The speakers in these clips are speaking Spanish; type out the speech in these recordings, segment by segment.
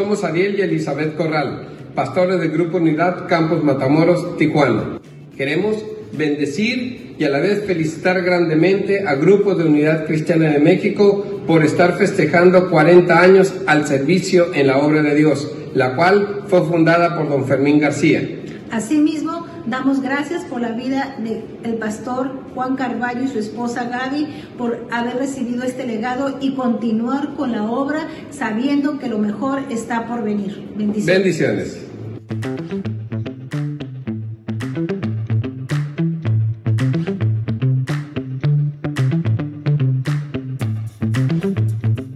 Somos Ariel y Elizabeth Corral, pastores del Grupo Unidad Campos Matamoros, Tijuana. Queremos bendecir y a la vez felicitar grandemente a Grupo de Unidad Cristiana de México por estar festejando 40 años al servicio en la obra de Dios, la cual fue fundada por don Fermín García. Asimismo, damos gracias por la vida del pastor Juan Carvalho y su esposa Gaby por haber recibido este legado y continuar con la obra sabiendo que lo mejor está por venir. Bendiciones. Bendiciones.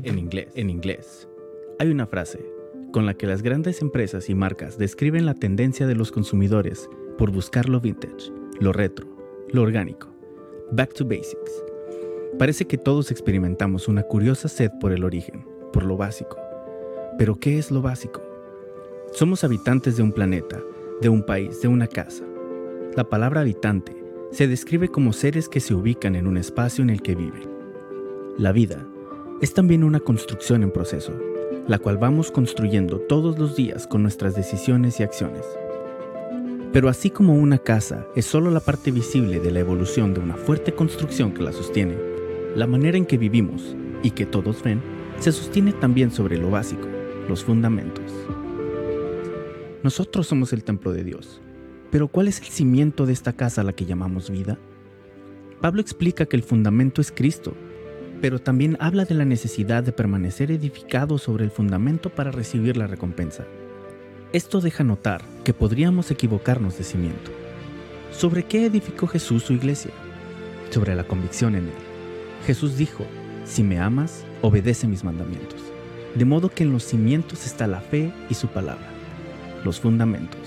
En inglés, en inglés, hay una frase con la que las grandes empresas y marcas describen la tendencia de los consumidores por buscar lo vintage, lo retro, lo orgánico, back to basics. Parece que todos experimentamos una curiosa sed por el origen, por lo básico. Pero ¿qué es lo básico? Somos habitantes de un planeta, de un país, de una casa. La palabra habitante se describe como seres que se ubican en un espacio en el que viven. La vida es también una construcción en proceso, la cual vamos construyendo todos los días con nuestras decisiones y acciones. Pero así como una casa es solo la parte visible de la evolución de una fuerte construcción que la sostiene, la manera en que vivimos y que todos ven se sostiene también sobre lo básico, los fundamentos. Nosotros somos el templo de Dios, pero ¿cuál es el cimiento de esta casa a la que llamamos vida? Pablo explica que el fundamento es Cristo, pero también habla de la necesidad de permanecer edificado sobre el fundamento para recibir la recompensa. Esto deja notar que podríamos equivocarnos de cimiento. ¿Sobre qué edificó Jesús su iglesia? Sobre la convicción en él. Jesús dijo, si me amas, obedece mis mandamientos. De modo que en los cimientos está la fe y su palabra, los fundamentos.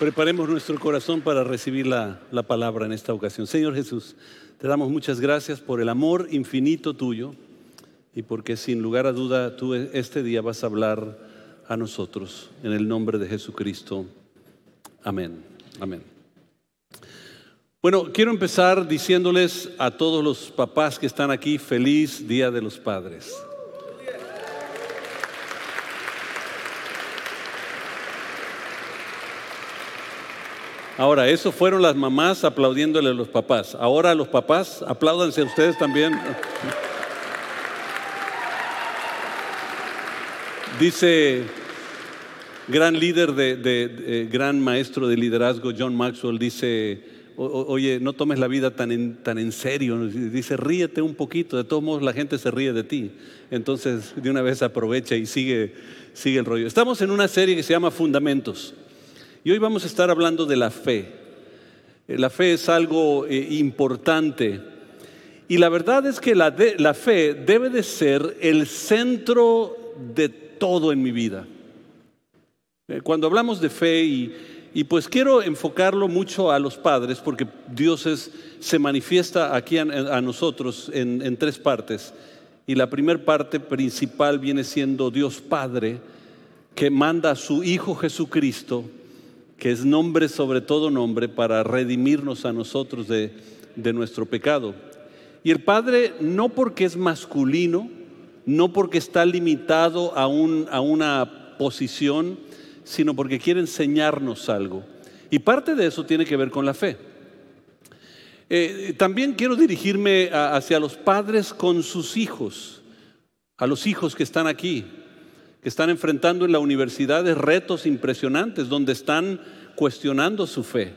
Preparemos nuestro corazón para recibir la, la, palabra en esta ocasión. Señor Jesús, te damos muchas gracias por el amor infinito tuyo y porque sin lugar a duda tú este día vas a hablar a nosotros en el nombre de Jesucristo. Amén. Amén. Bueno, quiero empezar diciéndoles a todos los papás que están aquí, feliz Día de los Padres. Ahora, eso fueron las mamás aplaudiéndole a los papás. Ahora los papás, apláudanse a ustedes también. Dice gran líder de, de, gran maestro de liderazgo John Maxwell dice, oye, no tomes la vida tan en, tan en serio. Dice, ríete un poquito. De todos modos, la gente se ríe de ti. Entonces, de una vez aprovecha y sigue, sigue el rollo. Estamos en una serie que se llama Fundamentos. Y hoy vamos a estar hablando de la fe. La fe es algo eh, importante. Y la verdad es que la, la fe debe de ser el centro de todo en mi vida. Eh, cuando hablamos de fe y, y, pues quiero enfocarlo mucho a los padres porque Dios se manifiesta aquí a, a nosotros en, en tres partes. Y la primera parte principal viene siendo Dios Padre que manda a su Hijo Jesucristo que es nombre sobre todo nombre para redimirnos a nosotros de, de, nuestro pecado. Y el Padre no porque es masculino, no porque está limitado a, un, a una posición, sino porque quiere enseñarnos algo. Y parte de eso tiene que ver con la fe. Eh, también quiero dirigirme hacia los padres con sus hijos, a los hijos que están aquí, que están enfrentando en la universidad retos impresionantes, donde están cuestionando su fe.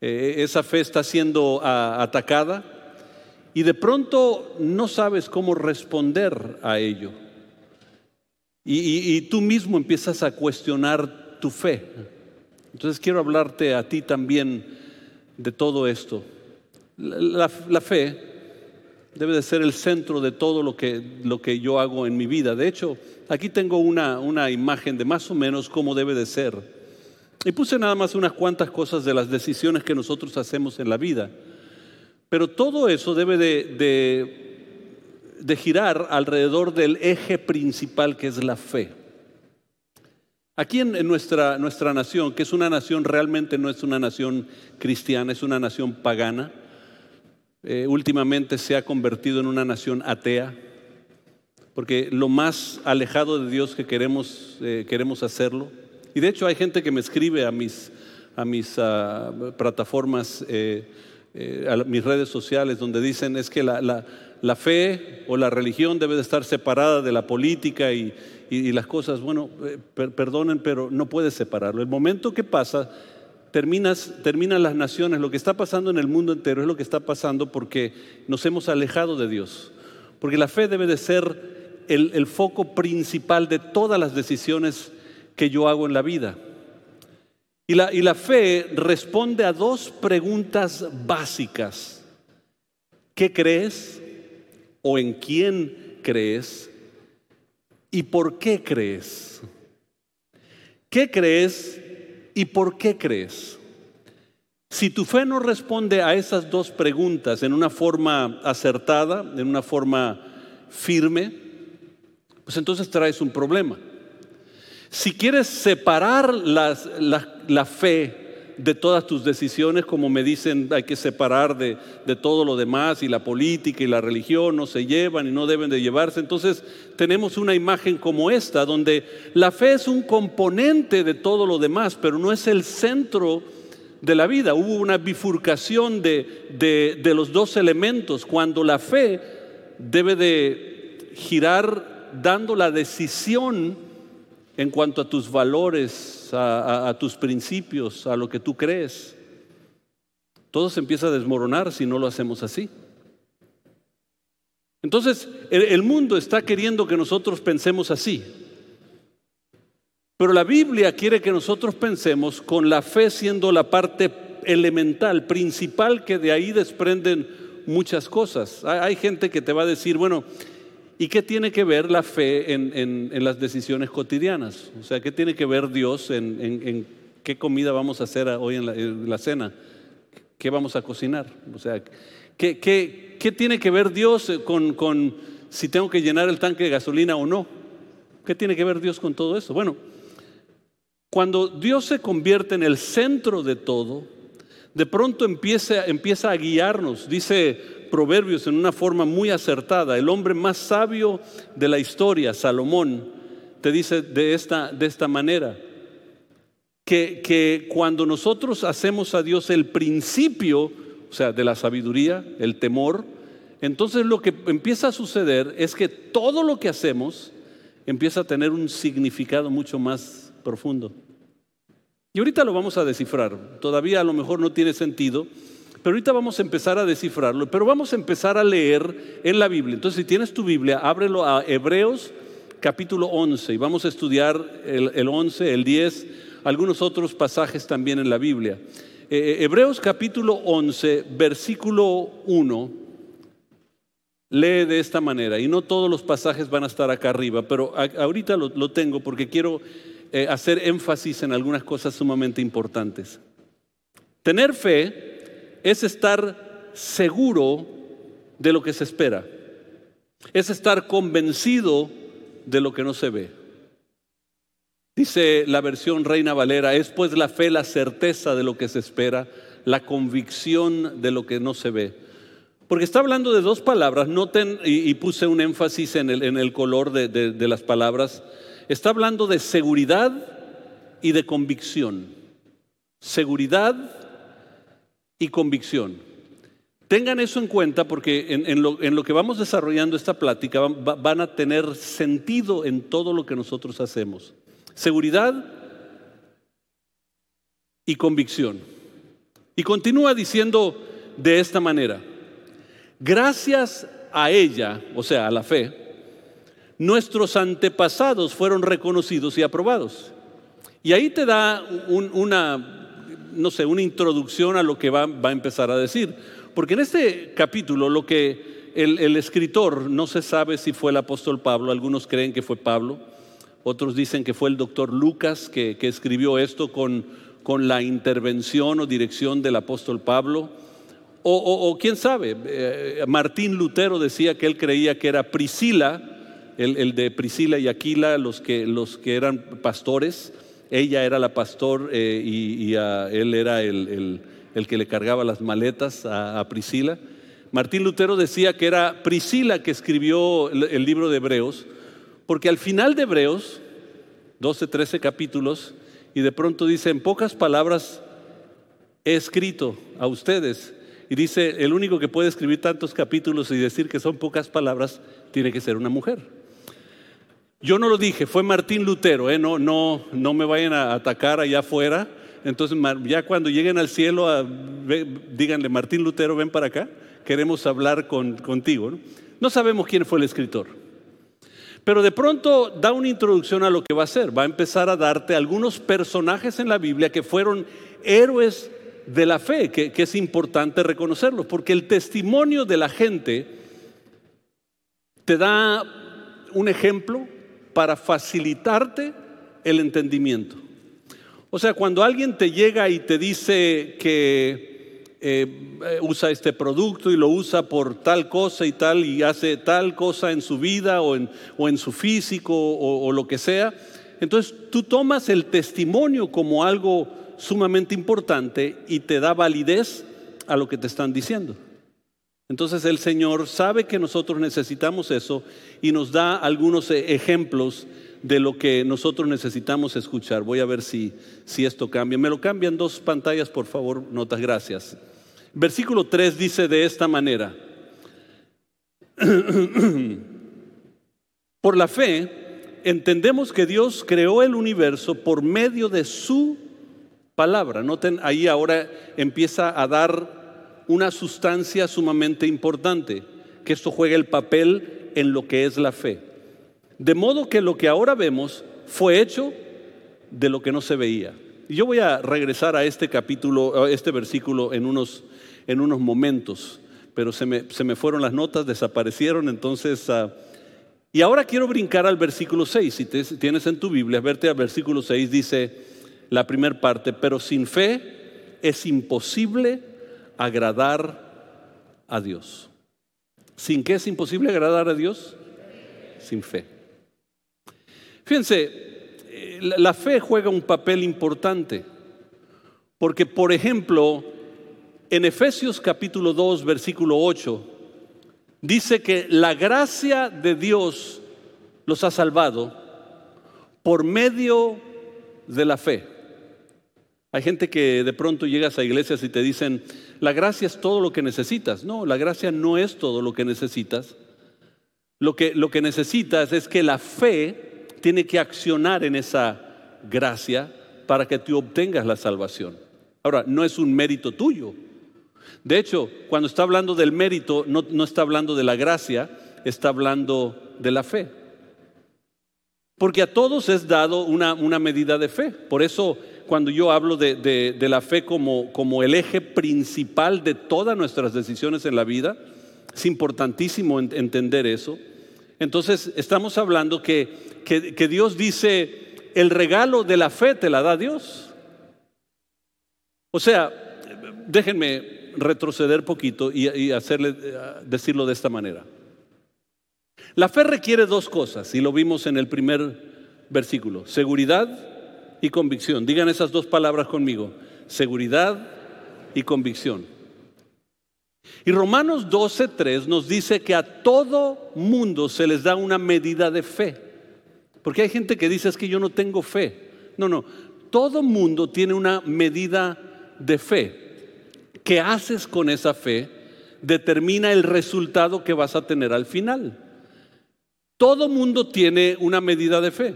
Eh, esa fe está siendo atacada y de pronto no sabes cómo responder a ello. Y, tú mismo empiezas a cuestionar tu fe. Entonces quiero hablarte a ti también de todo esto. La fe debe de ser el centro de todo lo que, lo que yo hago en mi vida. De hecho, aquí tengo una, una imagen de más o menos cómo debe de ser. Y puse nada más unas cuantas cosas de las decisiones que nosotros hacemos en la vida. Pero todo eso debe de, de, girar alrededor del eje principal que es la fe. Aquí en, nuestra, nuestra nación, que es una nación realmente no es una nación cristiana, es una nación pagana, eh, últimamente se ha convertido en una nación atea, porque lo más alejado de Dios que queremos, eh, queremos hacerlo. Y de hecho hay gente que me escribe a mis, a mis ah, plataformas, eh, a mis redes sociales, donde dicen es que la, la, fe o la religión debe de estar separada de la política y, y, las cosas, bueno, eh, perdonen, pero no puedes separarlo. El momento que pasa, terminas, terminan las naciones, lo que está pasando en el mundo entero es lo que está pasando porque nos hemos alejado de Dios. Porque la fe debe de ser el, el foco principal de todas las decisiones que yo hago en la vida. Y la, y la, fe responde a dos preguntas básicas. ¿Qué crees? ¿O en quién crees? ¿Y por qué crees? ¿Qué crees y por qué crees? Si tu fe no responde a esas dos preguntas en una forma acertada, en una forma firme, pues entonces traes un problema. Si quieres separar la, la fe de todas tus decisiones, como me dicen, hay que separar de, todo lo demás y la política y la religión no se llevan y no deben de llevarse. Entonces tenemos una imagen como esta, donde la fe es un componente de todo lo demás, pero no es el centro de la vida. Hubo una bifurcación de, de los dos elementos, cuando la fe debe de girar dando la decisión en cuanto a tus valores, a, tus principios, a lo que tú crees. Todo se empieza a desmoronar si no lo hacemos así. Entonces, el, mundo está queriendo que nosotros pensemos así. Pero la Biblia quiere que nosotros pensemos con la fe siendo la parte elemental, principal, que de ahí desprenden muchas cosas. hay gente que te va a decir, bueno, ¿Y qué tiene que ver la fe en, las decisiones cotidianas? O sea, ¿qué tiene que ver Dios en, qué comida vamos a hacer hoy en la, cena? ¿Qué vamos a cocinar? O sea, ¿qué, qué, tiene que ver Dios con, con si tengo que llenar el tanque de gasolina o no? ¿Qué tiene que ver Dios con todo eso? Bueno, cuando Dios se convierte en el centro de todo, de pronto empieza, empieza a guiarnos. Dice Proverbios en una forma muy acertada. El hombre más sabio de la historia, Salomón, te dice de esta, de esta manera, que, que cuando nosotros hacemos a Dios el principio, o sea, de la sabiduría, el temor, entonces lo que empieza a suceder es que todo lo que hacemos empieza a tener un significado mucho más profundo. Y ahorita lo vamos a descifrar. Todavía a lo mejor no tiene sentido, pero ahorita vamos a empezar a descifrarlo, pero vamos a empezar a leer en la Biblia. Entonces, si tienes tu Biblia, ábrelo a Hebreos capítulo 11 y vamos a estudiar el, 11, el 10, algunos otros pasajes también en la Biblia. Eh, eh, Hebreos capítulo 11, versículo 1, lee de esta manera, y no todos los pasajes van a estar acá arriba, pero ahorita lo, tengo porque quiero eh, hacer énfasis en algunas cosas sumamente importantes. Tener fe es estar seguro de lo que se espera. Es estar convencido de lo que no se ve. Dice la versión Reina Valera, es pues la fe la certeza de lo que se espera, la convicción de lo que no se ve. Porque está hablando de dos palabras, noten, y, puse un énfasis en el, color de, de las palabras, está hablando de seguridad y de convicción. Seguridad y convicción. Tengan eso en cuenta porque en, lo, que vamos desarrollando esta plática van, a tener sentido en todo lo que nosotros hacemos. Seguridad y convicción. Y continúa diciendo de esta manera, gracias a ella, o sea, a la fe, nuestros antepasados fueron reconocidos y aprobados. Y ahí te da una no sé, una introducción a lo que va, a empezar a decir. Porque en este capítulo lo que el, escritor no se sabe si fue el apóstol Pablo, algunos creen que fue Pablo, otros dicen que fue el doctor Lucas que, escribió esto con, con, la intervención o dirección del apóstol Pablo. O, quién sabe, eh, Martín Lutero decía que él creía que era Priscila, el, el, de Priscila y Aquila, los que, los que eran pastores, ella era la pastor eh, y, él era el, que le cargaba las maletas a, Priscila. Martín Lutero decía que era Priscila que escribió el, libro de Hebreos, porque al final de Hebreos, 12, 13 capítulos, y de pronto dice, en pocas palabras he escrito a ustedes, y dice, el único que puede escribir tantos capítulos y decir que son pocas palabras, tiene que ser una mujer. Yo no lo dije, fue Martín Lutero, ¿eh? no, no, no me vayan a atacar allá afuera. Entonces, ya cuando lleguen al cielo, díganle, Martín Lutero, ven para acá, queremos hablar contigo. ¿no? sabemos quién fue el escritor. Pero de pronto da una introducción a lo que va a hacer. Va a empezar a darte algunos personajes en la Biblia que fueron héroes de la fe, que es importante reconocerlos, porque el testimonio de la gente te da un ejemplo, para facilitarte el entendimiento. O sea, cuando alguien te llega y te dice que eh, usa este producto y lo usa por tal cosa y tal y hace tal cosa en su vida o en, su físico o lo que sea, entonces tú tomas el testimonio como algo sumamente importante y te da validez a lo que te están diciendo. Entonces el Señor sabe que nosotros necesitamos eso y nos da algunos e-, ejemplos de lo que nosotros necesitamos escuchar. Voy a ver si, si esto cambia. Me lo cambian dos pantallas, por favor, notas, gracias. Versículo 3 dice de esta manera. por la fe, entendemos que Dios creó el universo por medio de su palabra. Noten, ahí ahora empieza a dar una sustancia sumamente importante, que esto juega el papel en lo que es la fe. De modo que lo que ahora vemos fue hecho de lo que no se veía. Y yo voy a regresar a este capítulo, a este versículo en unos, en unos momentos, pero se me, se me fueron las notas, desaparecieron, entonces... Ah, y ahora quiero brincar al versículo 6. Si tienes en tu Biblia, verte al versículo 6, dice la primera parte, pero sin fe es imposible agradar a Dios. ¿Sin qué es imposible agradar a Dios? Sin fe. Fíjense, eh, la fe juega un papel importante, porque por ejemplo, en Efesios capítulo 2, versículo 8, dice que la gracia de Dios los ha salvado por medio de la fe. Hay gente que de pronto llegas a iglesias y te dicen, la gracia es todo lo que necesitas. No, la gracia no es todo lo que necesitas. Lo que, lo que necesitas es que la fe tiene que accionar en esa gracia para que tú obtengas la salvación. Ahora, no es un mérito tuyo. De hecho, cuando está hablando del mérito, no, no está hablando de la gracia, está hablando de la fe. Porque a todos es dado una, una medida de fe. Por eso cuando yo hablo de, la fe como, como, el eje principal de todas nuestras decisiones en la vida. Es importantísimo entender eso. Entonces, estamos hablando que, que, Dios dice, el regalo de la fe te la da Dios. O sea, déjenme retroceder poquito y, y hacerle, decirlo de esta manera. La fe requiere dos cosas, y lo vimos en el primer versículo, seguridad y convicción. Digan esas dos palabras conmigo, seguridad y convicción. Y Romanos 12.3 nos dice que a todo mundo se les da una medida de fe. Porque hay gente que dice es que yo no tengo fe. No, no, todo mundo tiene una medida de fe. ¿Qué haces con esa fe? Determina el resultado que vas a tener al final. Todo mundo tiene una medida de fe.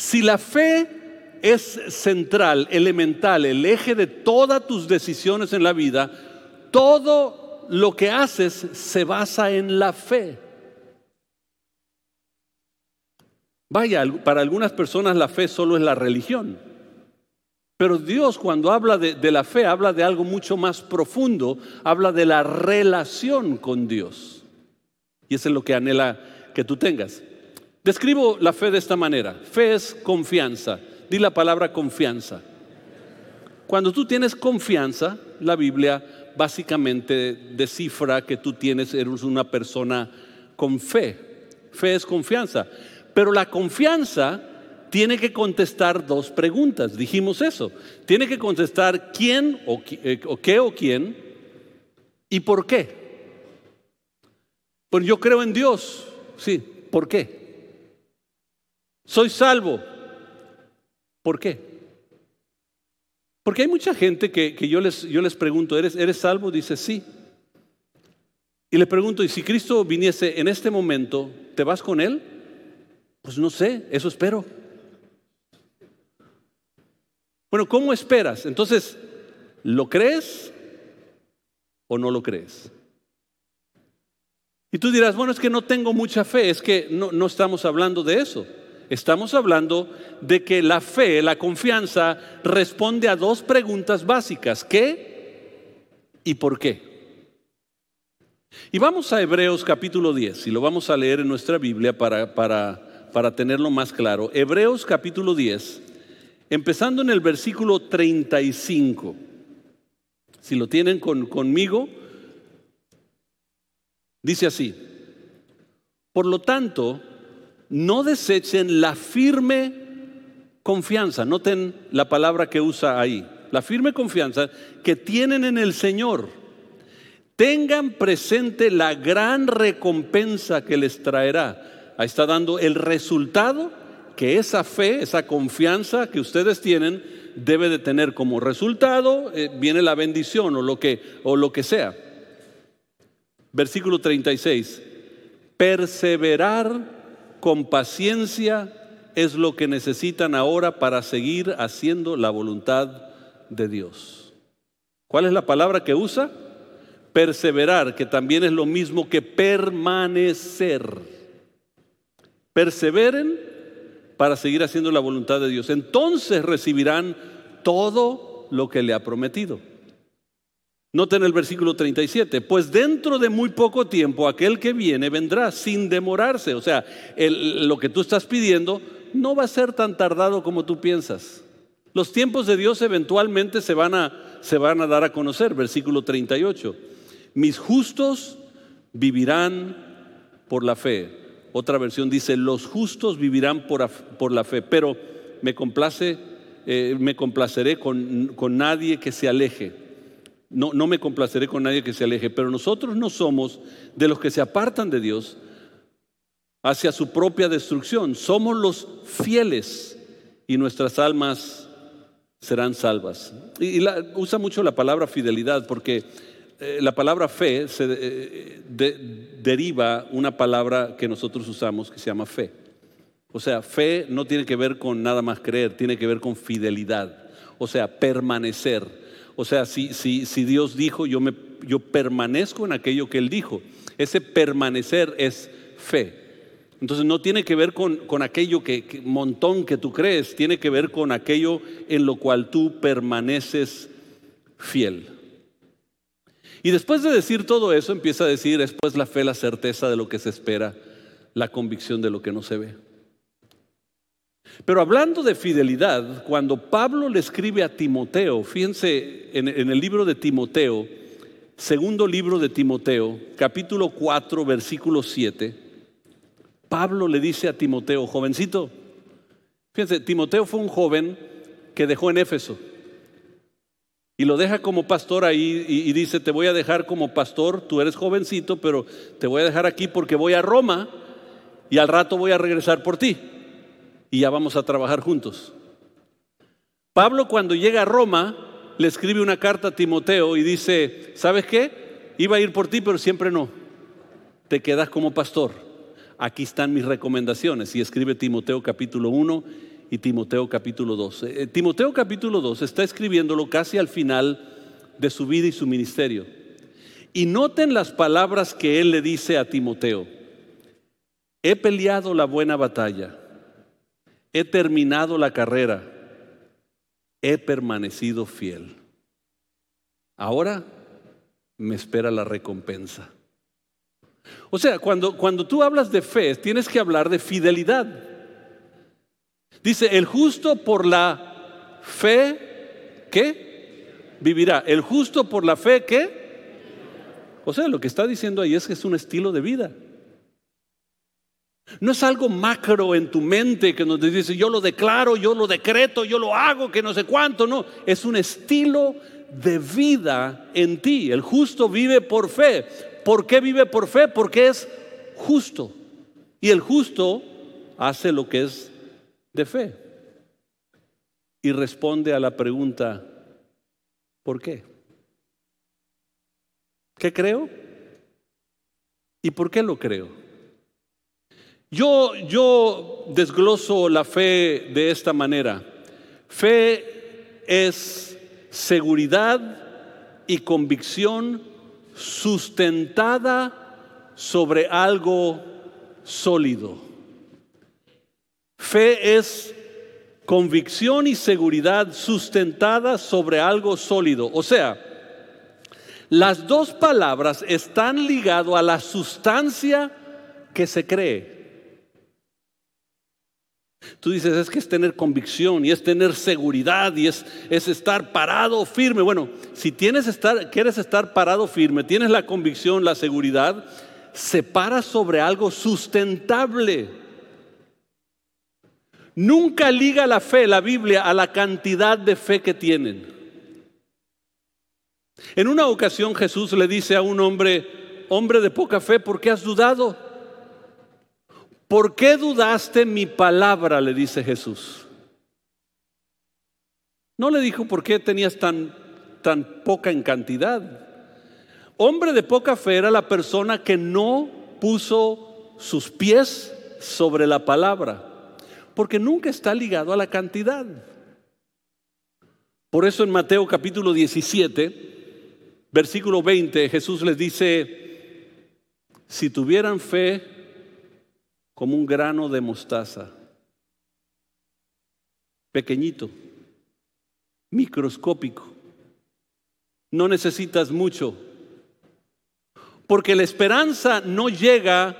Si la fe es central, elemental, el eje de todas tus decisiones en la vida, todo lo que haces se basa en la fe. Vaya, para algunas personas la fe solo es la religión. Pero Dios cuando habla de, la fe habla de algo mucho más profundo, habla de la relación con Dios. Y eso es lo que anhela que tú tengas. Describo la fe de esta manera. Fe es confianza. Di la palabra confianza. Cuando tú tienes confianza, la Biblia básicamente descifra que tú tienes, eres una persona con fe. Fe es confianza. Pero la confianza tiene que contestar dos preguntas. Dijimos eso. Tiene que contestar quién o, eh, o qué o quién y por qué. Pues yo creo en Dios. Sí, ¿por qué? Soy salvo. ¿Por qué? Porque hay mucha gente que, yo, les, yo les pregunto, ¿eres, ¿eres salvo? Dice sí. Y le pregunto, ¿y si Cristo viniese en este momento, ¿te vas con Él? Pues no sé, eso espero. Bueno, ¿cómo esperas? Entonces, ¿lo crees o no lo crees? Y tú dirás, bueno, es que no tengo mucha fe, es que no, no estamos hablando de eso. Estamos hablando de que la fe, la confianza, responde a dos preguntas básicas. ¿Qué y por qué? Y vamos a Hebreos capítulo 10, y lo vamos a leer en nuestra Biblia para, para, para tenerlo más claro. Hebreos capítulo 10, empezando en el versículo 35. Si lo tienen conmigo, dice así. Por lo tanto, no desechen la firme confianza. Noten la palabra que usa ahí. La firme confianza que tienen en el Señor. Tengan presente la gran recompensa que les traerá. Ahí está dando el resultado que esa fe, esa confianza que ustedes tienen debe de tener como resultado. Eh, viene la bendición o lo que, o lo que sea. Versículo 36. Perseverar con paciencia es lo que necesitan ahora para seguir haciendo la voluntad de Dios. ¿Cuál es la palabra que usa? Perseverar, que también es lo mismo que permanecer. Perseveren para seguir haciendo la voluntad de Dios. Entonces recibirán todo lo que le ha prometido. Noten el versículo 37, pues dentro de muy poco tiempo aquel que viene vendrá sin demorarse. O sea, lo que tú estás pidiendo no va a ser tan tardado como tú piensas. Los tiempos de Dios eventualmente se van a, dar a conocer. Versículo 38, mis justos vivirán por la fe. Otra versión dice, los justos vivirán por, la fe, pero me complace, eh, me complaceré con nadie que se aleje. No, no me complaceré con nadie que se aleje, pero nosotros no somos de los que se apartan de Dios hacia su propia destrucción. Somos los fieles y nuestras almas serán salvas. Y, usa mucho la palabra fidelidad porque eh, la palabra fe se eh, deriva una palabra que nosotros usamos que se llama fe. O sea, fe no tiene que ver con nada más creer, tiene que ver con fidelidad. O sea, permanecer. O sea, si, si, si Dios dijo, yo, me, yo permanezco en aquello que Él dijo. Ese permanecer es fe. Entonces no tiene que ver con, con aquello que, montón que tú crees, tiene que ver con aquello en lo cual tú permaneces fiel. Y después de decir todo eso, empieza a decir, después la fe, la certeza de lo que se espera, la convicción de lo que no se ve. Pero hablando de fidelidad, cuando Pablo le escribe a Timoteo, fíjense en, el libro de Timoteo, segundo libro de Timoteo, capítulo 4, versículo 7, Pablo le dice a Timoteo, jovencito, fíjense, Timoteo fue un joven que dejó en Éfeso y lo deja como pastor ahí y, y dice, te voy a dejar como pastor, tú eres jovencito, pero te voy a dejar aquí porque voy a Roma y al rato voy a regresar por ti y ya vamos a trabajar juntos. Pablo cuando llega a Roma le escribe una carta a Timoteo y dice, ¿sabes qué? Iba a ir por ti, pero siempre no. Te quedas como pastor. Aquí están mis recomendaciones. Y escribe Timoteo capítulo 1 y Timoteo capítulo 2. Eh, Timoteo capítulo 2 está escribiéndolo casi al final de su vida y su ministerio. Y noten las palabras que él le dice a Timoteo. He peleado la buena batalla he terminado la carrera, he permanecido fiel. Ahora me espera la recompensa. O sea, cuando, cuando tú hablas de fe, tienes que hablar de fidelidad. Dice, el justo por la fe, ¿qué? Vivirá. El justo por la fe, ¿qué? O sea, lo que está diciendo ahí es que es un estilo de vida. No es algo macro en tu mente que nos dice, yo lo declaro, yo lo decreto, yo lo hago, que no sé cuánto, no. Es un estilo de vida en ti. El justo vive por fe. ¿Por qué vive por fe? Porque es justo. Y el justo hace lo que es de fe. Y responde a la pregunta, ¿por qué? ¿Qué creo? ¿Y por qué lo creo? Yo, desgloso la fe de esta manera. Fe es seguridad y convicción sustentada sobre algo sólido. Fe es convicción y seguridad sustentada sobre algo sólido. O sea, las dos palabras están ligadas a la sustancia que se cree. Tú dices, es que es tener convicción y es tener seguridad y es, es estar parado firme. Bueno, si tienes estar, quieres estar parado firme, tienes la convicción, la seguridad, se para sobre algo sustentable. Nunca liga la fe, la Biblia, a la cantidad de fe que tienen. En una ocasión Jesús le dice a un hombre, hombre de poca fe, ¿por qué has dudado? ¿Por qué dudaste mi palabra? le dice Jesús. No le dijo por qué tenías tan, tan poca en cantidad. Hombre de poca fe era la persona que no puso sus pies sobre la palabra, porque nunca está ligado a la cantidad. Por eso en Mateo capítulo 17, versículo 20, Jesús les dice, si tuvieran fe como un grano de mostaza, pequeñito, microscópico, no necesitas mucho, porque la esperanza no llega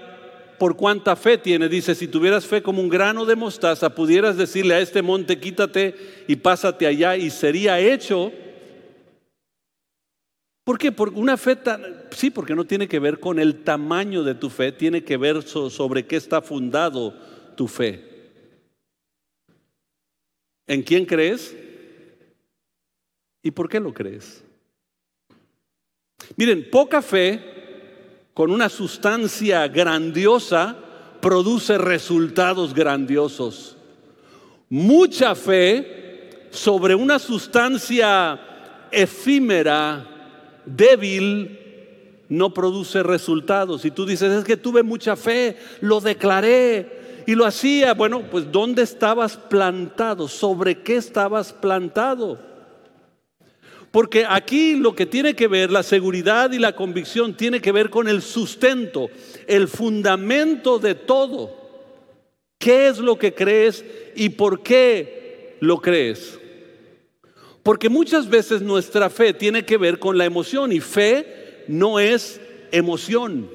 por cuánta fe tiene. Dice, si tuvieras fe como un grano de mostaza, pudieras decirle a este monte, quítate y pásate allá, y sería hecho ¿Por qué? Por una fe tan... Sí, porque no tiene que ver con el tamaño de tu fe, tiene que ver sobre qué está fundado tu fe. ¿En quién crees? ¿Y por qué lo crees? Miren, poca fe con una sustancia grandiosa produce resultados grandiosos. Mucha fe sobre una sustancia efímera débil no produce resultados. Y tú dices, es que tuve mucha fe, lo declaré y lo hacía. Bueno, pues ¿dónde estabas plantado? ¿Sobre qué estabas plantado? Porque aquí lo que tiene que ver, la seguridad y la convicción, tiene que ver con el sustento, el fundamento de todo. ¿Qué es lo que crees y por qué lo crees? Porque muchas veces nuestra fe tiene que ver con la emoción y fe no es emoción.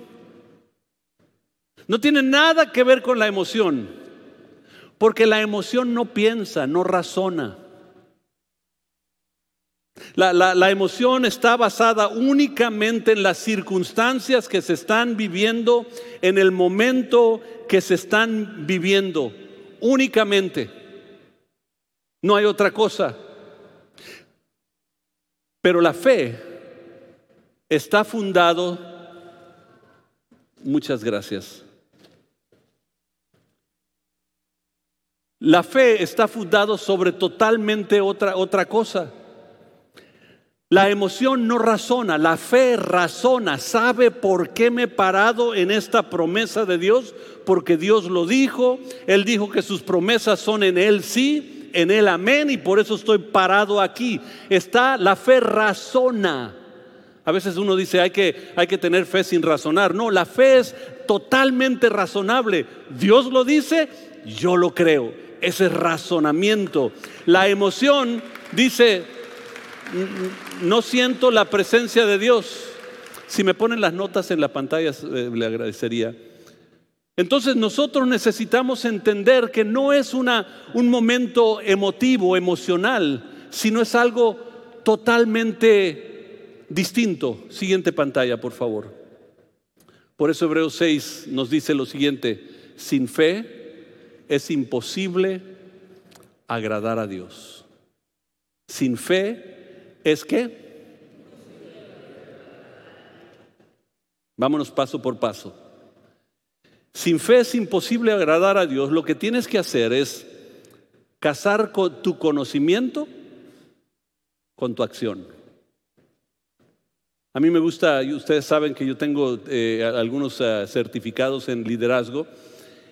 No tiene nada que ver con la emoción. Porque la emoción no piensa, no razona. La, la, emoción está basada únicamente en las circunstancias que se están viviendo, en el momento que se están viviendo. Únicamente. No hay otra cosa. Pero la fe está fundado, muchas gracias. La fe está fundado sobre totalmente otra, otra cosa. La emoción no razona, la fe razona, sabe por qué me he parado en esta promesa de Dios, porque Dios lo dijo, Él dijo que sus promesas son en Él sí, en él amén y por eso estoy parado aquí. Está la fe razona. A veces uno dice hay que, hay que tener fe sin razonar. No, la fe es totalmente razonable. Dios lo dice, yo lo creo. Ese razonamiento. La emoción dice, no siento la presencia de Dios. Si me ponen las notas en la pantalla, eh, le agradecería. Entonces nosotros necesitamos entender que no es una, un momento emotivo, emocional, sino es algo totalmente distinto. Siguiente pantalla, por favor. Por eso Hebreos 6 nos dice lo siguiente, sin fe es imposible agradar a Dios. Sin fe es que... Vámonos paso por paso. Sin fe es imposible agradar a Dios. Lo que tienes que hacer es casar con tu conocimiento con tu acción. A mí me gusta, ustedes saben que yo tengo eh, algunos eh, certificados en liderazgo,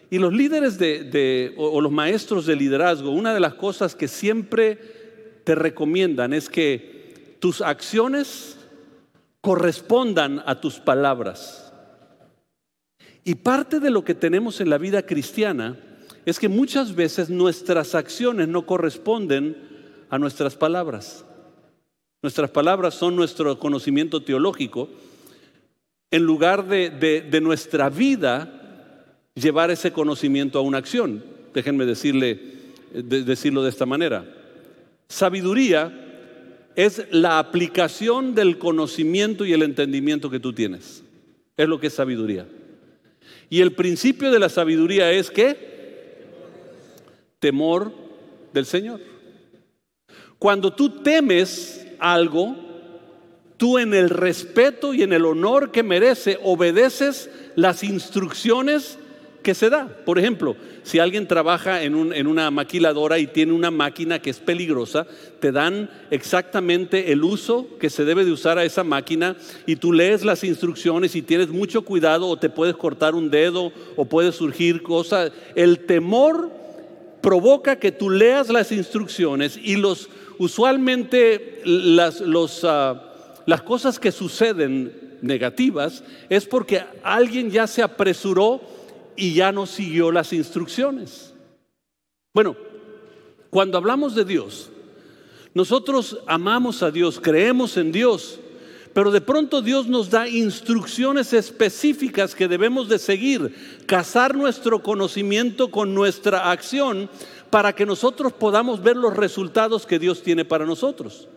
y los líderes de, o los maestros de liderazgo, una de las cosas que siempre te recomiendan es que tus acciones correspondan a tus palabras. Y parte de lo que tenemos en la vida cristiana es que muchas veces nuestras acciones no corresponden a nuestras palabras. Nuestras palabras son nuestro conocimiento teológico. En lugar de, nuestra vida llevar ese conocimiento a una acción. Déjenme decirle, decirlo de esta manera. Sabiduría es la aplicación del conocimiento y el entendimiento que tú tienes. Es lo que es sabiduría. Y el principio de la sabiduría es que temor del Señor. Cuando tú temes algo, tú en el respeto y en el honor que merece obedeces las instrucciones que se da. Por ejemplo, si alguien trabaja en, una maquiladora y tiene una máquina que es peligrosa, te dan exactamente el uso que se debe de usar a esa máquina y tú lees las instrucciones y tienes mucho cuidado o te puedes cortar un dedo o puede surgir cosas. El temor provoca que tú leas las instrucciones y los usualmente las, ah, las cosas que suceden negativas es porque alguien ya se apresuró y ya no siguió las instrucciones. Bueno, cuando hablamos de Dios, nosotros amamos a Dios, creemos en Dios, pero de pronto Dios nos da instrucciones específicas que debemos de seguir, casar nuestro conocimiento con nuestra acción para que nosotros podamos ver los resultados que Dios tiene para nosotros.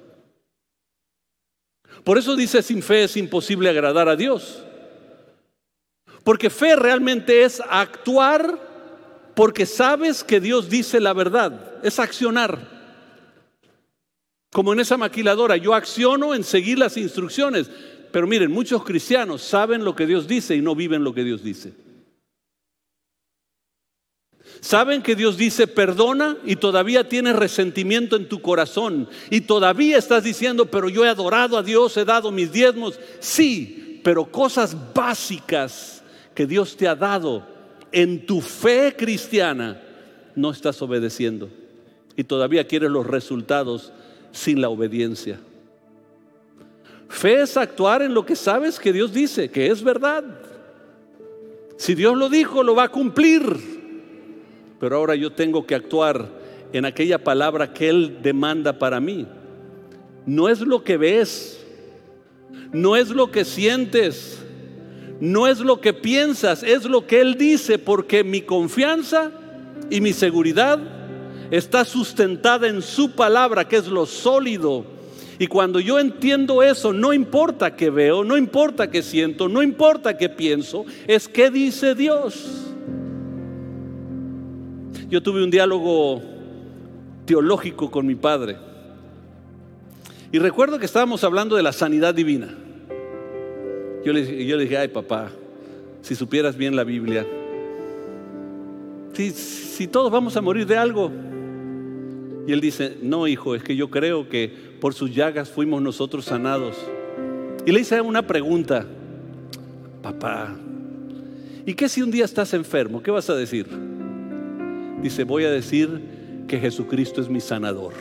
Por eso dice, sin fe es imposible agradar a Dios. Porque fe realmente es actuar porque sabes que Dios dice la verdad, es accionar. Como en esa maquiladora, yo acciono en seguir las instrucciones. Pero miren, muchos cristianos saben lo que Dios dice y no viven lo que Dios dice. Saben que Dios dice perdona y todavía tienes resentimiento en tu corazón y todavía estás diciendo, pero yo he adorado a Dios, he dado mis diezmos. Sí, pero cosas básicas que Dios te ha dado en tu fe cristiana, no estás obedeciendo. Y todavía quieres los resultados sin la obediencia. Fe es actuar en lo que sabes que Dios dice, que es verdad. Si Dios lo dijo, lo va a cumplir. Pero ahora yo tengo que actuar en aquella palabra que Él demanda para mí. No es lo que ves, no es lo que sientes, no es lo que piensas, es lo que Él dice, porque mi confianza y mi seguridad está sustentada en su palabra, que es lo sólido. Y cuando yo entiendo eso, no importa qué veo, no importa qué siento, no importa qué pienso, es qué dice Dios. Yo tuve un diálogo teológico con mi padre. Y recuerdo que estábamos hablando de la sanidad divina. Yo le, dije, ay papá, si supieras bien la Biblia, si, si todos vamos a morir de algo. Y él dice, no hijo, es que yo creo que por sus llagas fuimos nosotros sanados. Y le hice una pregunta, papá, ¿y qué si un día estás enfermo? ¿Qué vas a decir? Dice, voy a decir que Jesucristo es mi sanador.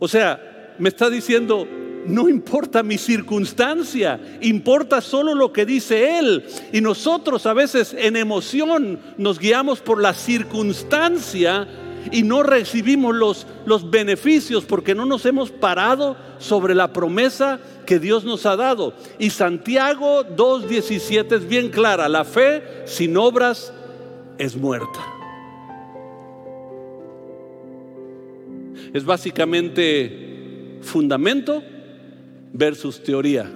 O sea, me está diciendo, no importa mi circunstancia, importa solo lo que dice Él. Y nosotros a veces en emoción nos guiamos por la circunstancia y no recibimos los, los beneficios porque no nos hemos parado sobre la promesa que Dios nos ha dado. Y Santiago 2.17 es bien clara, la fe sin obras es muerta. Es básicamente fundamento versus teoría.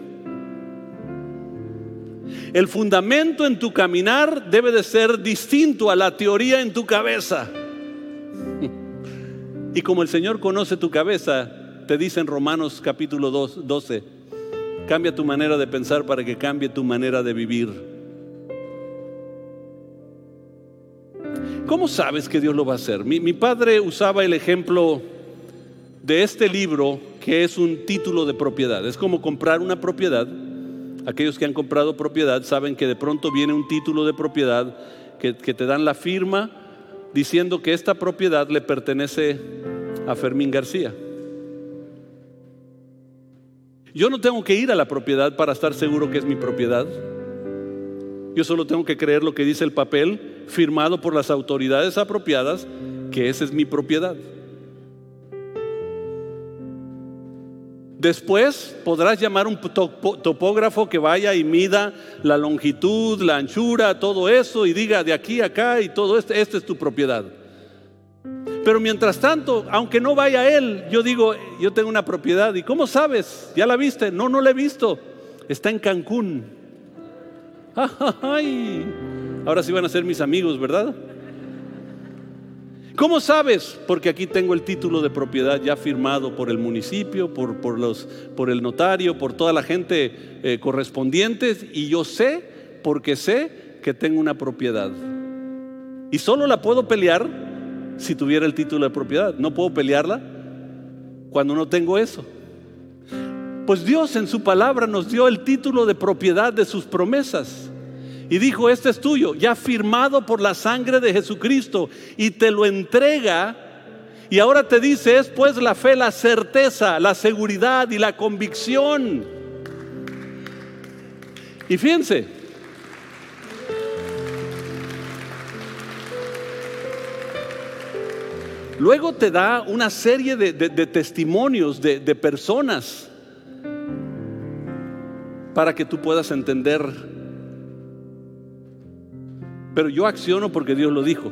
El fundamento en tu caminar debe de ser distinto a la teoría en tu cabeza. Y como el Señor conoce tu cabeza, te dice en Romanos capítulo 12, cambia tu manera de pensar para que cambie tu manera de vivir. ¿Cómo sabes que Dios lo va a hacer? Mi, mi padre usaba el ejemplo de este libro que es un título de propiedad. Es como comprar una propiedad. Aquellos que han comprado propiedad saben que de pronto viene un título de propiedad que, te dan la firma diciendo que esta propiedad le pertenece a Fermín García. Yo no tengo que ir a la propiedad para estar seguro que es mi propiedad. Yo solo tengo que creer lo que dice el papel firmado por las autoridades apropiadas, que esa es mi propiedad. Después podrás llamar un topógrafo que vaya y mida la longitud, la anchura, todo eso y diga de aquí a acá y todo esto, esta es tu propiedad. Pero mientras tanto, aunque no vaya él, yo digo, yo tengo una propiedad. ¿Y cómo sabes? ¿Ya la viste? No, no la he visto. Está en Cancún. Ahora sí van a ser mis amigos, ¿verdad? ¿Cómo sabes? Porque aquí tengo el título de propiedad ya firmado por el municipio, por, por, los, por el notario, por toda la gente eh, correspondiente y yo sé, porque sé que tengo una propiedad. Y solo la puedo pelear si tuviera el título de propiedad. No puedo pelearla cuando no tengo eso. Pues Dios en su palabra nos dio el título de propiedad de sus promesas y dijo, este es tuyo, ya firmado por la sangre de Jesucristo, y te lo entrega. Y ahora te dice, es pues la fe, la certeza, la seguridad y la convicción. Y fíjense, luego te da una serie de, testimonios de, de personas para que tú puedas entender pero yo acciono porque Dios lo dijo.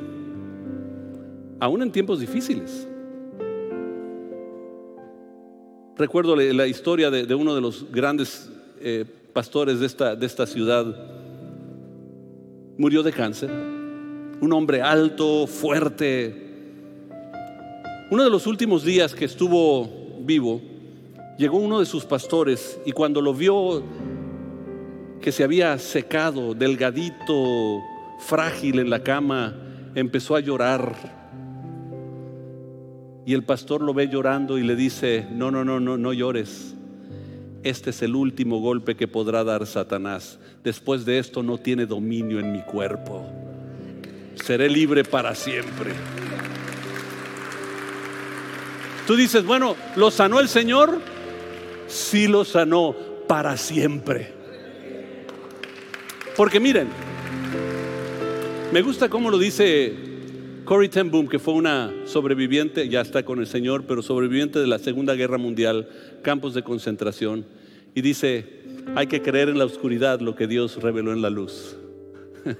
Aún en tiempos difíciles. Recuerdo la historia de, uno de los grandes eh, pastores de esta, de esta ciudad. Murió de cáncer. Un hombre alto, fuerte. Uno de los últimos días que estuvo vivo, llegó uno de sus pastores y cuando lo vio que se había secado, delgadito, frágil en la cama, empezó a llorar. Y el pastor lo ve llorando y le dice, no, no, no, no, no llores. Este es el último golpe que podrá dar Satanás. Después de esto no tiene dominio en mi cuerpo. Seré libre para siempre. Tú dices, bueno, ¿lo sanó el Señor? Sí lo sanó para siempre. Porque miren, me gusta cómo lo dice Corey Ten Boom, que fue una sobreviviente, ya está con el Señor, pero sobreviviente de la Segunda Guerra Mundial, campos de concentración. Y dice, hay que creer en la oscuridad lo que Dios reveló en la luz.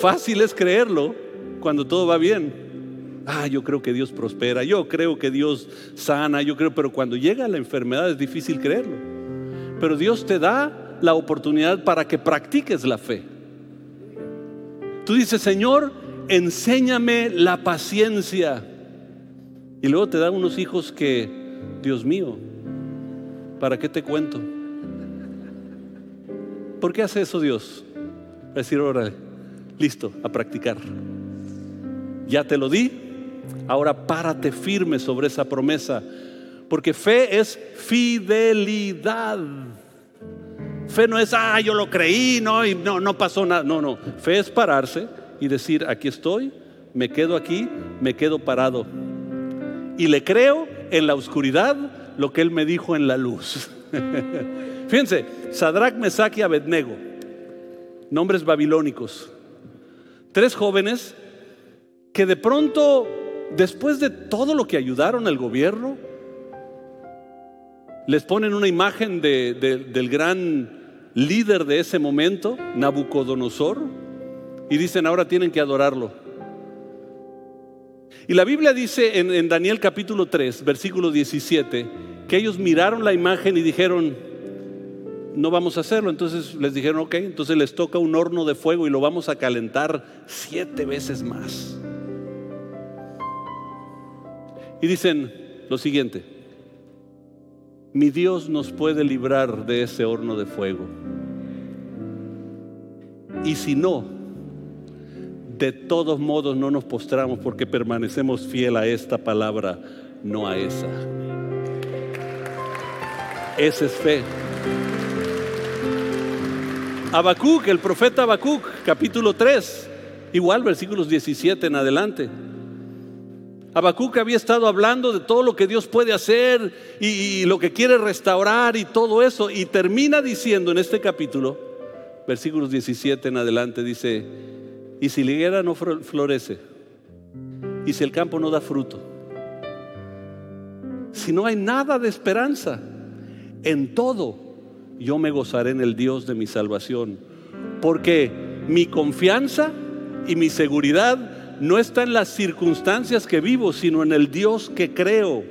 Fácil es creerlo cuando todo va bien. Ah, yo creo que Dios prospera, yo creo que Dios sana, yo creo, pero cuando llega la enfermedad es difícil creerlo. Pero Dios te da la oportunidad para que practiques la fe. Tú dices, Señor, enséñame la paciencia. Y luego te dan unos hijos que, Dios mío, ¿para qué te cuento? ¿Por qué hace eso Dios? A decir, órale, listo, a practicar. Ya te lo di, ahora párate firme sobre esa promesa, porque fe es fidelidad. Fe no es, ah, yo lo creí, no, y no, no pasó nada. No, no. Fe es pararse y decir, aquí estoy, me quedo aquí, me quedo parado. Y le creo en la oscuridad lo que él me dijo en la luz. Fíjense, Sadrach, Mesach y Abednego, nombres babilónicos. Tres jóvenes que de pronto, después de todo lo que ayudaron al gobierno, les ponen una imagen del gran líder de ese momento, Nabucodonosor, y dicen, ahora tienen que adorarlo. Y la Biblia dice en, en, Daniel capítulo 3, versículo 17, que ellos miraron la imagen y dijeron, no vamos a hacerlo. Entonces les dijeron, ok, entonces les toca un horno de fuego y lo vamos a calentar siete veces más. Y dicen lo siguiente, mi Dios nos puede librar de ese horno de fuego. Y si no, de todos modos no nos postramos porque permanecemos fiel a esta palabra, no a esa. Esa es fe. Habacuc, el profeta Habacuc, capítulo 3, igual versículos 17 en adelante. Habacuc había estado hablando de todo lo que Dios puede hacer y, y, lo que quiere restaurar y todo eso. Y termina diciendo en este capítulo, versículos 17 en adelante, dice, y si la higuera no florece, y si el campo no da fruto, si no hay nada de esperanza, en todo yo me gozaré en el Dios de mi salvación, porque mi confianza y mi seguridad no está en las circunstancias que vivo, sino en el Dios que creo.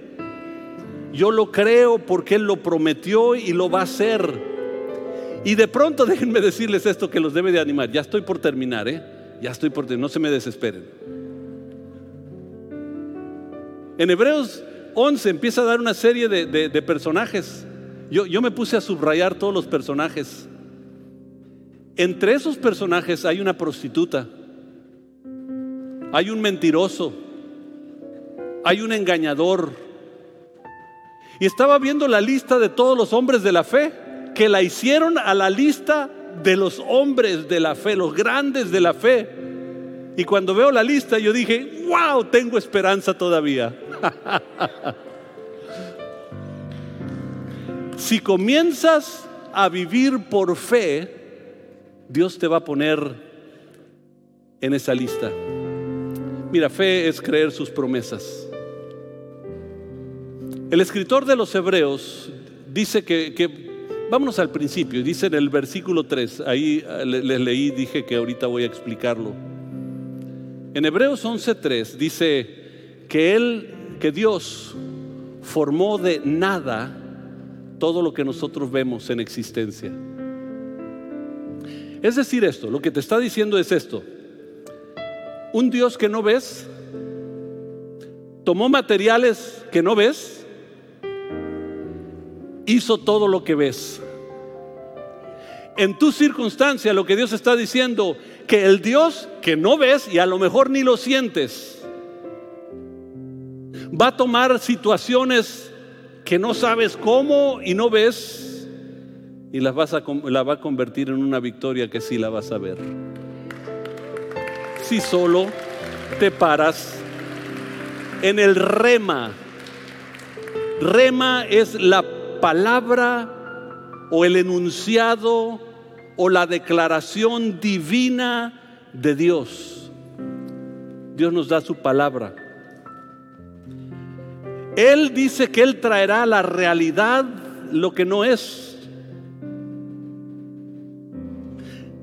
Yo lo creo porque Él lo prometió y lo va a hacer. Y de pronto déjenme decirles esto que los debe de animar. Ya estoy por terminar, ¿eh? Ya estoy por terminar, no se me desesperen. En Hebreos 11 empieza a dar una serie de, de, personajes. Yo, yo me puse a subrayar todos los personajes. Entre esos personajes hay una prostituta hay un mentiroso, hay un engañador. Y estaba viendo la lista de todos los hombres de la fe, que la hicieron a la lista de los hombres de la fe, los grandes de la fe. Y cuando veo la lista yo dije, wow, tengo esperanza todavía. si comienzas a vivir por fe, Dios te va a poner en esa lista. Mira, fe es creer sus promesas. El escritor de los Hebreos dice que, que vámonos al principio, dice en el versículo 3, ahí les leí, dije que ahorita voy a explicarlo. En Hebreos 11:3 dice que él, que Dios formó de nada todo lo que nosotros vemos en existencia. Es decir, esto, lo que te está diciendo es esto un Dios que no ves, tomó materiales que no ves, hizo todo lo que ves. En tu circunstancia lo que Dios está diciendo, que el Dios que no ves y a lo mejor ni lo sientes, va a tomar situaciones que no sabes cómo y no ves y las vas a, la va a convertir en una victoria que sí la vas a ver si solo te paras en el rema. Rema es la palabra o el enunciado o la declaración divina de Dios. Dios nos da su palabra. Él dice que Él traerá la realidad lo que no es.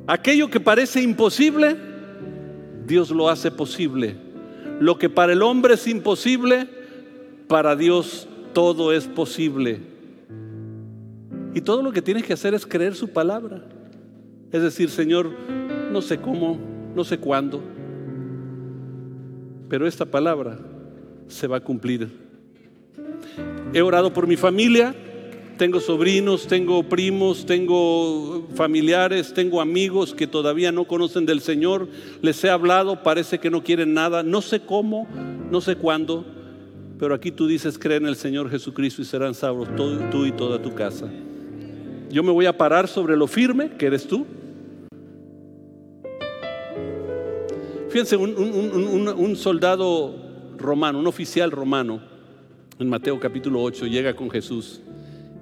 Aquello que parece imposible, Dios lo hace posible. Lo que para el hombre es imposible, para Dios todo es posible. Y todo lo que tienes que hacer es creer su palabra. Es decir, Señor, no sé cómo, no sé cuándo, pero esta palabra se va a cumplir. He orado por mi familia, tengo sobrinos, tengo primos, tengo familiares, tengo amigos que todavía no conocen del Señor. Les he hablado, parece que no quieren nada. No sé cómo, no sé cuándo. Pero aquí tú dices, cree en el Señor Jesucristo y serán salvos tú, y toda tu casa. Yo me voy a parar sobre lo firme, que eres tú. Fíjense, un, un soldado romano, un oficial romano, en Mateo capítulo 8, llega con Jesús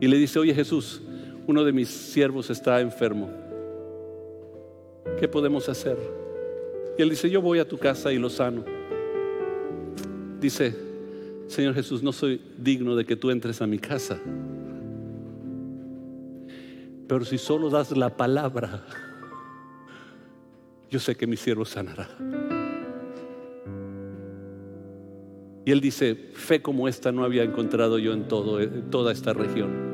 y le dice, oye Jesús, uno de mis siervos está enfermo. ¿Qué podemos hacer? Y él dice, yo voy a tu casa y lo sano. Dice, Señor Jesús, no soy digno de que tú entres a mi casa. Pero si solo das la palabra, yo sé que mi siervo sanará. Y él dice, fe como esta no había encontrado yo en todo, toda esta región.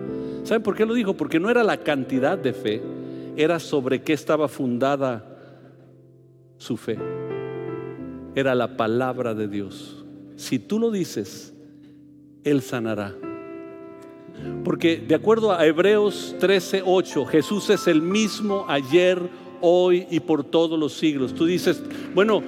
¿Saben por qué lo dijo? Porque no era la cantidad de fe, era sobre qué estaba fundada su fe. Era la palabra de Dios. Si tú lo dices, Él sanará. Porque de acuerdo a Hebreos 13:8, Jesús es el mismo ayer, hoy y por todos los siglos. Tú dices, bueno,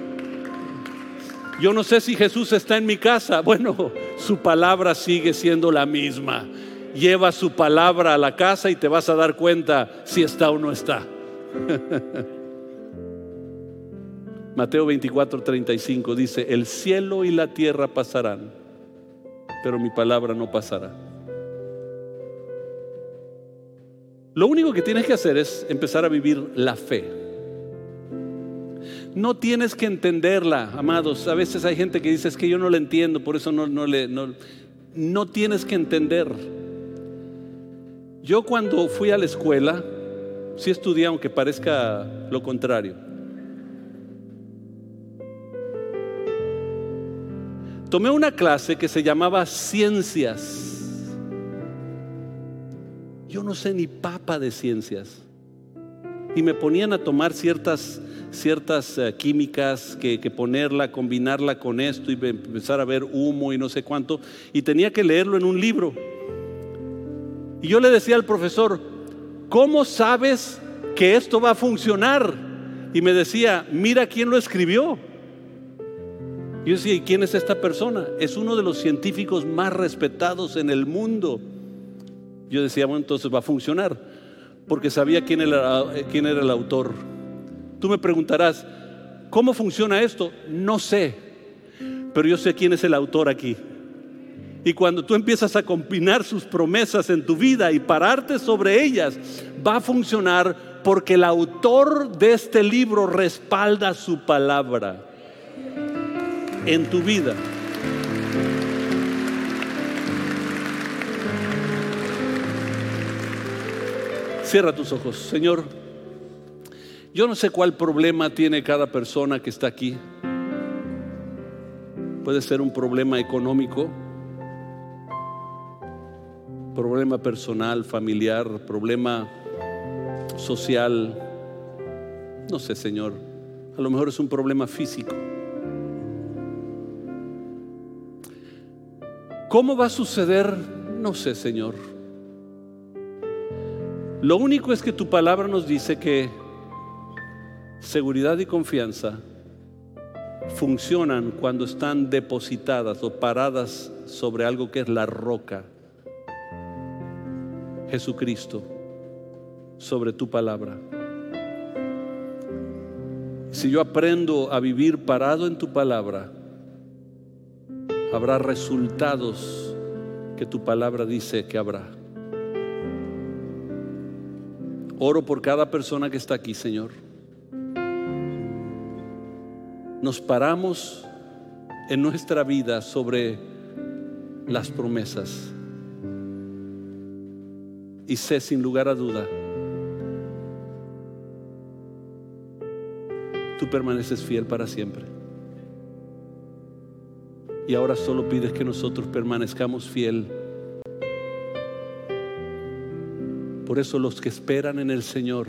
yo no sé si Jesús está en mi casa. Bueno, su palabra sigue siendo la misma. Lleva su palabra a la casa y te vas a dar cuenta si está o no está. Mateo 24, 35 dice, el cielo y la tierra pasarán, pero mi palabra no pasará. Lo único que tienes que hacer es empezar a vivir la fe. No tienes que entenderla, amados. A veces hay gente que dice es que yo no la entiendo, por eso no, no le... No, no tienes que entender. Yo cuando fui a la escuela, sí estudié aunque parezca lo contrario. Tomé una clase que se llamaba Ciencias. Yo no sé ni papa de ciencias. Y me ponían a tomar ciertas, ciertas eh, químicas, que, que ponerla, combinarla con esto y empezar a ver humo y no sé cuánto. Y tenía que leerlo en un libro. Y yo le decía al profesor, ¿cómo sabes que esto va a funcionar? Y me decía, mira quién lo escribió. Yo decía, ¿y quién es esta persona? Es uno de los científicos más respetados en el mundo. Yo decía, bueno, entonces va a funcionar, porque sabía quién era, quién era el autor. Tú me preguntarás, ¿cómo funciona esto? No sé, pero yo sé quién es el autor aquí. Y cuando tú empiezas a combinar sus promesas en tu vida y pararte sobre ellas, va a funcionar porque el autor de este libro respalda su palabra en tu vida. Cierra tus ojos, Señor. Yo no sé cuál problema tiene cada persona que está aquí. Puede ser un problema económico, problema personal, familiar, problema social. No sé, Señor. A lo mejor es un problema físico. ¿Cómo va a suceder? No sé, Señor. Lo único es que tu palabra nos dice que seguridad y confianza funcionan cuando están depositadas o paradas sobre algo que es la roca, Jesucristo, sobre tu palabra. Si yo aprendo a vivir parado en tu palabra, habrá resultados que tu palabra dice que habrá. Oro por cada persona que está aquí, Señor. Nos paramos en nuestra vida sobre las promesas. Y sé sin lugar a duda, tú permaneces fiel para siempre. Y ahora solo pides que nosotros permanezcamos fiel. Por eso los que esperan en el Señor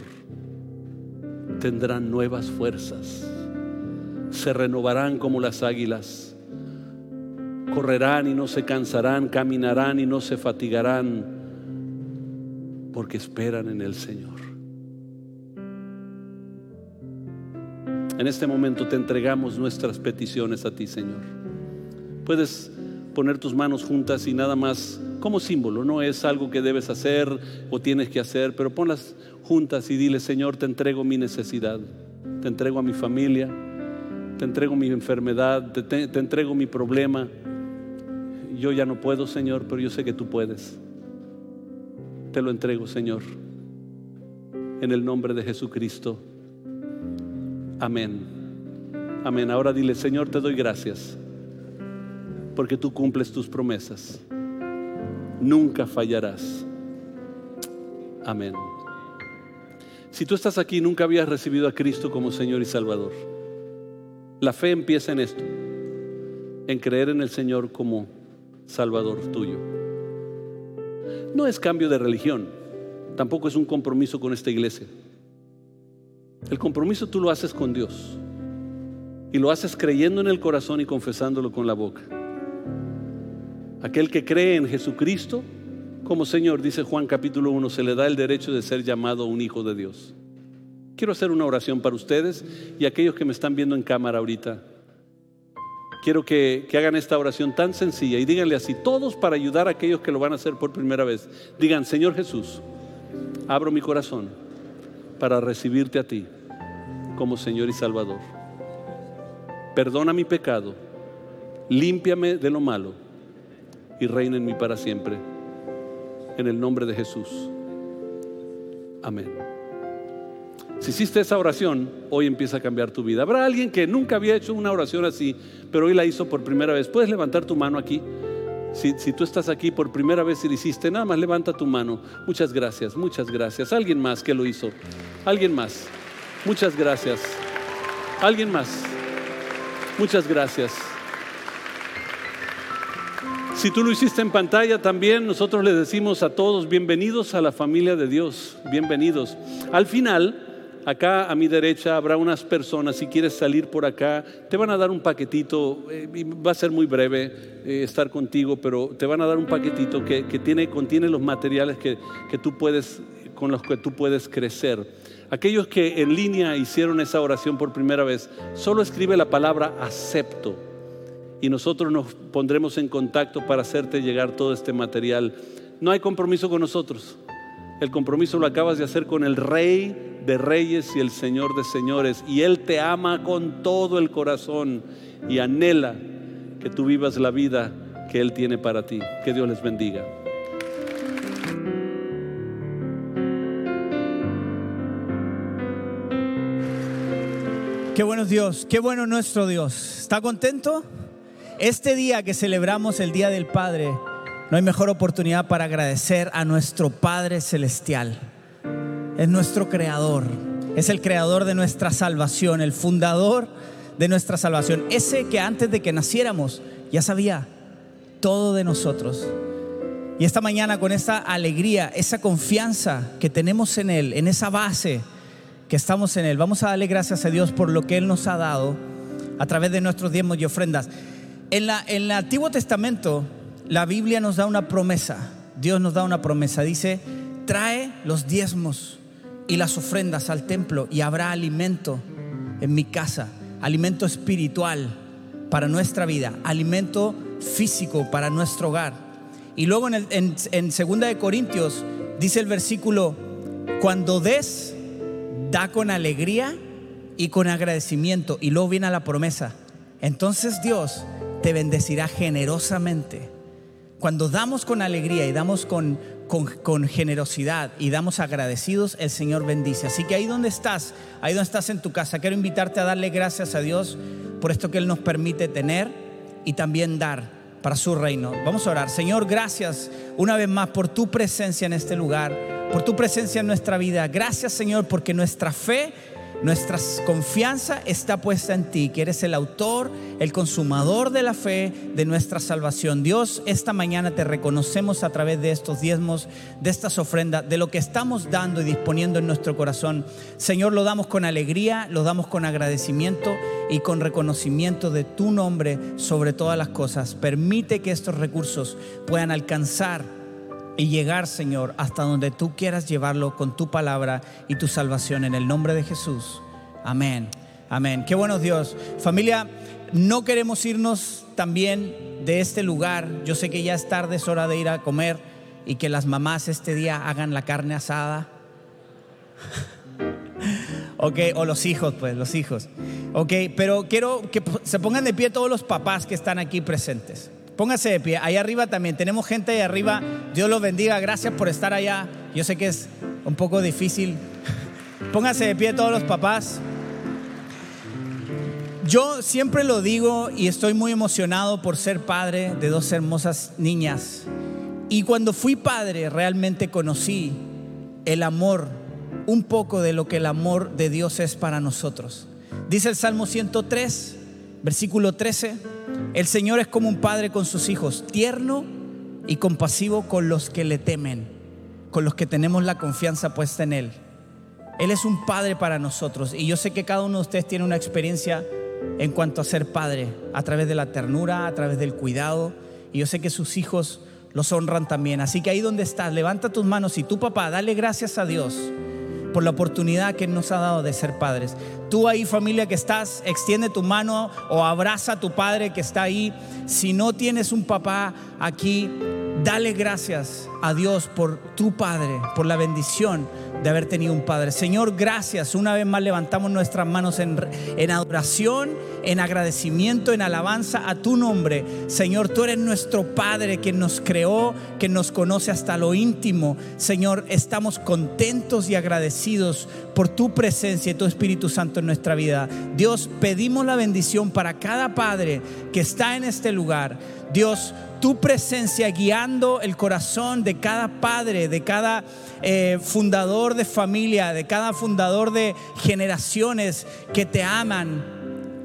tendrán nuevas fuerzas. Se renovarán como las águilas. Correrán y no se cansarán, caminarán y no se fatigarán, porque esperan en el Señor. En este momento te entregamos nuestras peticiones a ti, Señor. Puedes poner tus manos juntas y nada más como símbolo, no es algo que debes hacer o tienes que hacer, pero ponlas juntas y dile, Señor, te entrego mi necesidad, te entrego a mi familia, te entrego mi enfermedad, te, te, entrego mi problema. Yo ya no puedo, Señor, pero yo sé que tú puedes. Te lo entrego, Señor, en el nombre de Jesucristo. Amén. Amén. Ahora dile, Señor, te doy gracias porque tú cumples tus promesas. Nunca fallarás. Amén. Si tú estás aquí nunca habías recibido a Cristo como Señor y Salvador, la fe empieza en esto, en creer en el Señor como Salvador tuyo. No es cambio de religión, tampoco es un compromiso con esta iglesia. El compromiso tú lo haces con Dios y lo haces creyendo en el corazón y confesándolo con la boca. Aquel que cree en Jesucristo como Señor, dice Juan capítulo 1, se le da el derecho de ser llamado un hijo de Dios. Quiero hacer una oración para ustedes y aquellos que me están viendo en cámara ahorita. Quiero que, que, hagan esta oración tan sencilla y díganle así, todos para ayudar a aquellos que lo van a hacer por primera vez. Digan, Señor Jesús, abro mi corazón para recibirte a ti como Señor y Salvador. Perdona mi pecado, límpiame de lo malo y reina en mí para siempre. En el nombre de Jesús. Amén. Si hiciste esa oración, hoy empieza a cambiar tu vida. Habrá alguien que nunca había hecho una oración así, pero hoy la hizo por primera vez. ¿Puedes levantar tu mano aquí? Si, tú estás aquí por primera vez y lo hiciste, nada más levanta tu mano. Muchas gracias, muchas gracias. Alguien más que lo hizo. Alguien más. Muchas gracias. Alguien más. Muchas gracias. Si tú lo hiciste en pantalla también, nosotros les decimos a todos, bienvenidos a la familia de Dios, bienvenidos. Al final, acá a mi derecha habrá unas personas, si quieres salir por acá, te van a dar un paquetito, eh, va a ser muy breve eh, estar contigo, pero te van a dar un paquetito que, que tiene, contiene los materiales que, que tú puedes, con los que tú puedes crecer. Aquellos que en línea hicieron esa oración por primera vez, solo escribe la palabra acepto y nosotros nos pondremos en contacto para hacerte llegar todo este material. No hay compromiso con nosotros. El compromiso lo acabas de hacer con el Rey de Reyes y el Señor de Señores. Y Él te ama con todo el corazón y anhela que tú vivas la vida que Él tiene para ti. Que Dios les bendiga. Qué bueno Dios, qué bueno nuestro Dios. ¿Está contento? Este día que celebramos el Día del Padre, no hay mejor oportunidad para agradecer a nuestro Padre Celestial. Es nuestro creador, es el creador de nuestra salvación, el fundador de nuestra salvación. Ese que antes de que naciéramos ya sabía todo de nosotros. Y esta mañana con esa alegría, esa confianza que tenemos en Él, en esa base que estamos en Él, vamos a darle gracias a Dios por lo que Él nos ha dado a través de nuestros diezmos y ofrendas. En, la, en el Antiguo Testamento, la Biblia nos da una promesa. Dios nos da una promesa. Dice, trae los diezmos y las ofrendas al templo y habrá alimento en mi casa, alimento espiritual para nuestra vida, alimento físico para nuestro hogar. Y luego en, el, Segunda de Corintios dice el versículo, cuando des, da con alegría y con agradecimiento. Y luego viene la promesa. Entonces Dios te bendecirá generosamente. Cuando damos con alegría y damos con, con, generosidad y damos agradecidos, el Señor bendice. Así que ahí donde estás, ahí donde estás en tu casa, quiero invitarte a darle gracias a Dios por esto que Él nos permite tener y también dar para su reino. Vamos a orar. Señor, gracias una vez más por tu presencia en este lugar, por tu presencia en nuestra vida. Gracias, Señor, porque nuestra fe nuestra confianza está puesta en ti, que eres el autor, el consumador de la fe, de nuestra salvación. Dios, esta mañana te reconocemos a través de estos diezmos, de estas ofrendas, de lo que estamos dando y disponiendo en nuestro corazón. Señor, lo damos con alegría, lo damos con agradecimiento y con reconocimiento de tu nombre sobre todas las cosas. Permite que estos recursos puedan alcanzar y llegar, Señor, hasta donde tú quieras llevarlo con tu palabra y tu salvación en el nombre de Jesús. Amén. Amén. Qué bueno Dios. Familia, no queremos irnos también de este lugar. Yo sé que ya es tarde, es hora de ir a comer y que las mamás este día hagan la carne asada. ok, o los hijos, pues, los hijos. Ok, pero quiero que se pongan de pie todos los papás que están aquí presentes. Póngase de pie. Ahí arriba también. Tenemos gente ahí arriba. Dios los bendiga. Gracias por estar allá. Yo sé que es un poco difícil. Póngase de pie todos los papás. Yo siempre lo digo y estoy muy emocionado por ser padre de dos hermosas niñas. Y cuando fui padre realmente conocí el amor, un poco de lo que el amor de Dios es para nosotros. Dice el Salmo 103, versículo 13. El Señor es como un padre con sus hijos, tierno y compasivo con los que le temen, con los que tenemos la confianza puesta en Él. Él es un padre para nosotros y yo sé que cada uno de ustedes tiene una experiencia en cuanto a ser padre, a través de la ternura, a través del cuidado, y yo sé que sus hijos los honran también. Así que ahí donde estás, levanta tus manos y tu papá, dale gracias a Dios por la oportunidad que nos ha dado de ser padres. Tú ahí familia que estás, extiende tu mano o abraza a tu padre que está ahí. Si no tienes un papá aquí, dale gracias a Dios por tu padre, por la bendición de haber tenido un padre. Señor, gracias. Una vez más levantamos nuestras manos en, adoración, en agradecimiento, en alabanza a tu nombre. Señor, tú eres nuestro Padre que nos creó, que nos conoce hasta lo íntimo. Señor, estamos contentos y agradecidos por tu presencia y tu Espíritu Santo en nuestra vida. Dios, pedimos la bendición para cada padre que está en este lugar. Dios, tu presencia guiando el corazón de cada padre, de cada eh, fundador de familia, de cada fundador de generaciones que te aman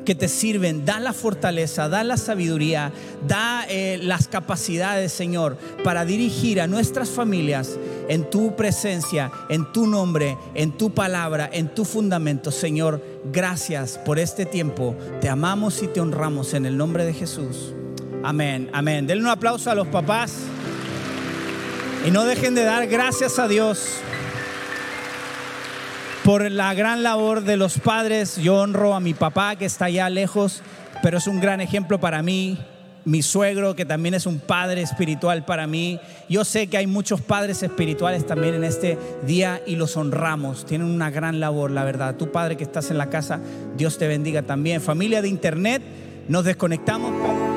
que te sirven, da la fortaleza, da la sabiduría, da eh, las capacidades, Señor, para dirigir a nuestras familias en tu presencia, en tu nombre, en tu palabra, en tu fundamento. Señor, gracias por este tiempo. Te amamos y te honramos en el nombre de Jesús. Amén, amén. Denle un aplauso a los papás. Y no dejen de dar gracias a Dios por la gran labor de los padres. Yo honro a mi papá que está allá lejos, pero es un gran ejemplo para mí. Mi suegro, que también es un padre espiritual para mí. Yo sé que hay muchos padres espirituales también en este día y los honramos. Tienen una gran labor, la verdad. Tu padre que estás en la casa, Dios te bendiga también. Familia de Internet, nos desconectamos.